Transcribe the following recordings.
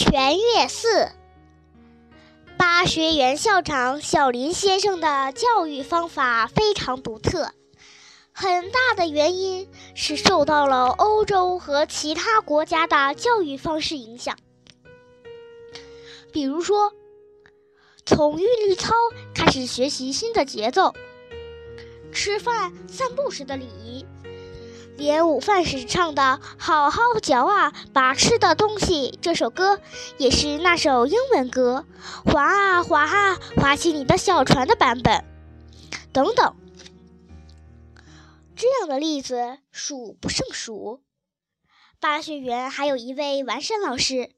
全月寺，巴学园校长小林先生的教育方法非常独特，很大的原因是受到了欧洲和其他国家的教育方式影响。比如说，从韵律操开始学习新的节奏，吃饭、散步时的礼仪。连午饭时唱的“好好嚼啊，把吃的东西”这首歌，也是那首英文歌“划啊划啊，划起你的小船”的版本，等等。这样的例子数不胜数。巴学园还有一位完善老师，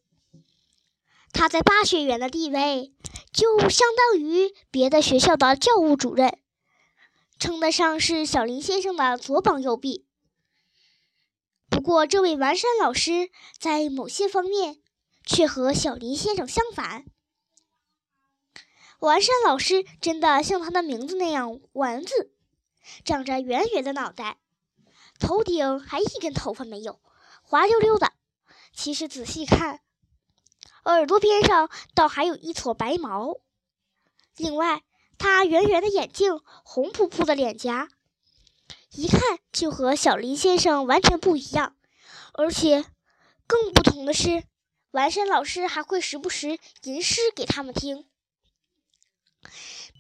他在巴学园的地位就相当于别的学校的教务主任，称得上是小林先生的左膀右臂。不过，这位完山老师在某些方面却和小林先生相反。完山老师真的像他的名字那样“丸子”，长着圆圆的脑袋，头顶还一根头发没有，滑溜溜的。其实仔细看，耳朵边上倒还有一撮白毛。另外，他圆圆的眼睛，红扑扑的脸颊。一看就和小林先生完全不一样，而且更不同的是，完山老师还会时不时吟诗给他们听：“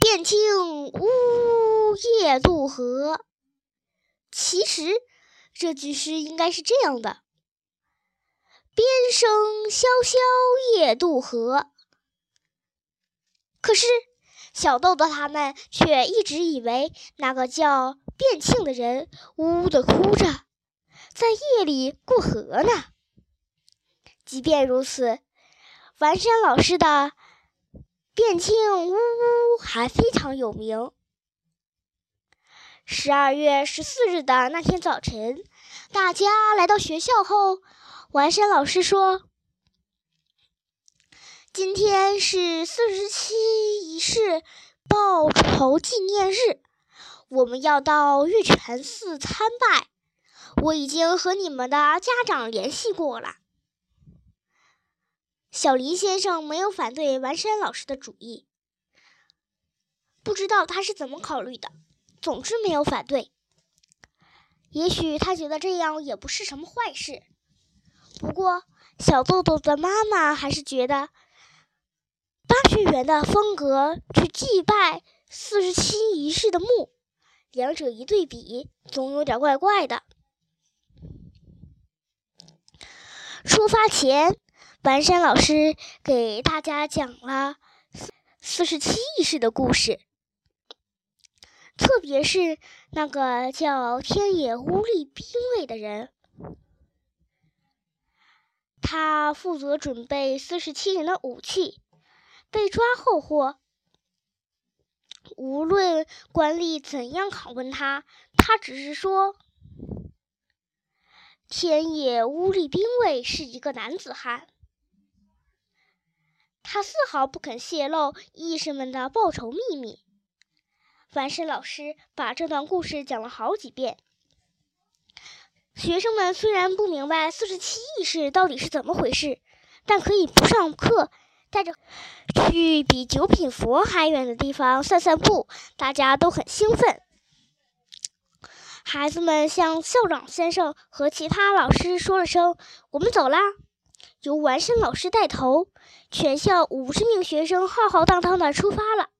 汴庆呜夜渡河。”其实这句诗应该是这样的：“边声萧萧夜渡河。”可是小豆豆他们却一直以为那个叫……变庆的人呜呜地哭着，在夜里过河呢。即便如此，完山老师的《变庆呜呜》还非常有名。十二月十四日的那天早晨，大家来到学校后，完山老师说：“今天是四十七仪式报仇纪念日。”我们要到玉泉寺参拜，我已经和你们的家长联系过了。小林先生没有反对完山老师的主意，不知道他是怎么考虑的，总之没有反对。也许他觉得这样也不是什么坏事。不过，小豆豆的妈妈还是觉得八学园的风格去祭拜四十七仪式的墓。两者一对比，总有点怪怪的。出发前，完山老师给大家讲了四四十七义士的故事，特别是那个叫天野乌力兵卫的人，他负责准备四十七人的武器，被抓后获。无论官吏怎样拷问他，他只是说：“天野乌力兵卫是一个男子汉。”他丝毫不肯泄露义士们的报仇秘密。凡是老师把这段故事讲了好几遍。学生们虽然不明白四十七义士到底是怎么回事，但可以不上课。带着去比九品佛还远的地方散散步，大家都很兴奋。孩子们向校长先生和其他老师说了声“我们走啦”，由完山老师带头，全校五十名学生浩浩荡荡的出发了。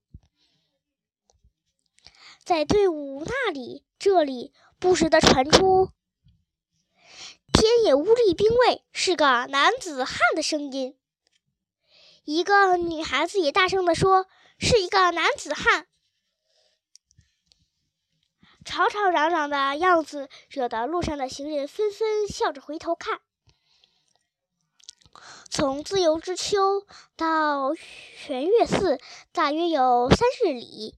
在队伍那里、这里，不时的传出“天野乌力兵卫是个男子汉”的声音。一个女孩子也大声地说：“是一个男子汉。”吵吵嚷嚷的样子，惹得路上的行人纷纷笑着回头看。从自由之丘到玄月寺，大约有三日里，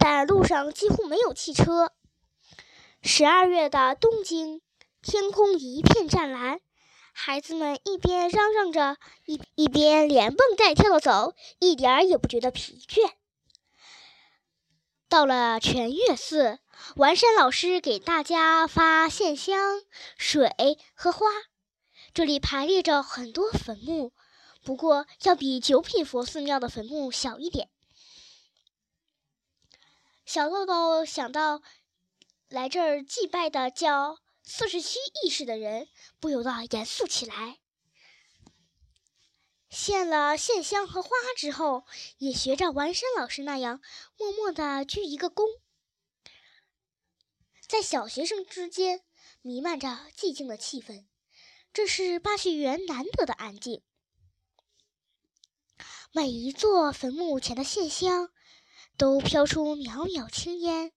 但路上几乎没有汽车。十二月的东京，天空一片湛蓝。孩子们一边嚷嚷着，一一边连蹦带跳的走，一点儿也不觉得疲倦。到了全月寺，完山老师给大家发线香、水和花，这里排列着很多坟墓，不过要比九品佛寺庙的坟墓小一点。小豆豆想到来这儿祭拜的叫四十七义士的人，不由得严肃起来。献了线香和花之后，也学着完山老师那样，默默地鞠一个躬。在小学生之间弥漫着寂静的气氛，这是巴学园难得的安静。每一座坟墓前的线香，都飘出袅袅青烟，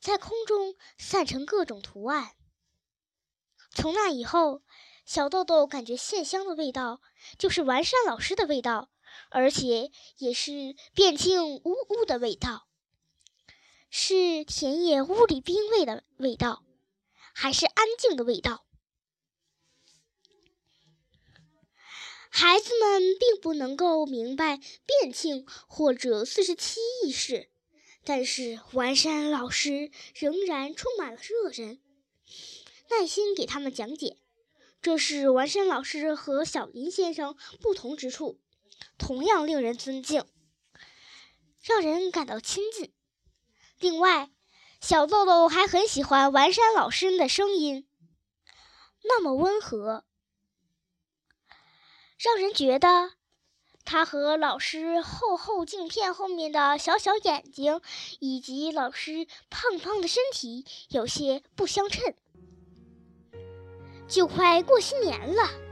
在空中散成各种图案。从那以后，小豆豆感觉线香的味道就是完山老师的味道，而且也是变庆呜呜的味道。是田野屋里冰味的味道，还是安静的味道？孩子们并不能够明白变庆或者四十七意识，但是完山老师仍然充满了热忱，耐心给他们讲解。这是完山老师和小林先生不同之处，同样令人尊敬，让人感到亲近。另外，小豆豆还很喜欢完山老师的声音，那么温和，让人觉得他和老师厚厚镜片后面的小小眼睛，以及老师胖胖的身体有些不相称。就快过新年了。